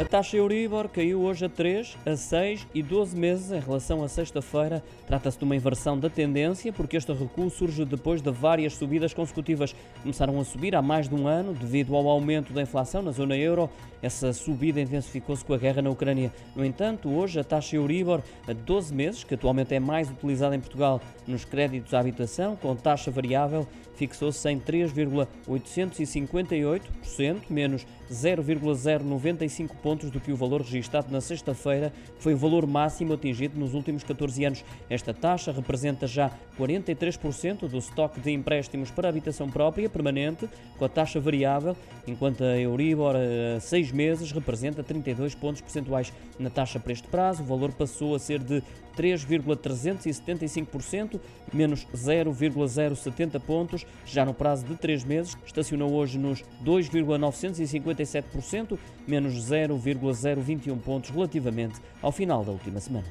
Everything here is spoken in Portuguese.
A taxa Euribor caiu hoje a 3, a 6 e 12 meses em relação a sexta-feira. Trata-se de uma inversão da tendência, porque este recuo surge depois de várias subidas consecutivas. Começaram a subir há mais de um ano devido ao aumento da inflação na zona euro. Essa subida intensificou-se com a guerra na Ucrânia. No entanto, hoje a taxa Euribor a 12 meses, que atualmente é mais utilizada em Portugal nos créditos à habitação, com taxa variável, fixou-se em 3,858%, menos 0,095 pontos do que o valor registado na sexta-feira, que foi o valor máximo atingido nos últimos 14 anos. Esta taxa representa já 43% do estoque de empréstimos para habitação própria permanente, com a taxa variável, enquanto a Euribor a 6 meses representa 32 pontos percentuais. Na taxa para este prazo, o valor passou a ser de 3,375%, menos 0,070 pontos. Já no prazo de 3 meses, estacionou hoje nos 2,957%, menos 0,021 pontos relativamente ao final da última semana.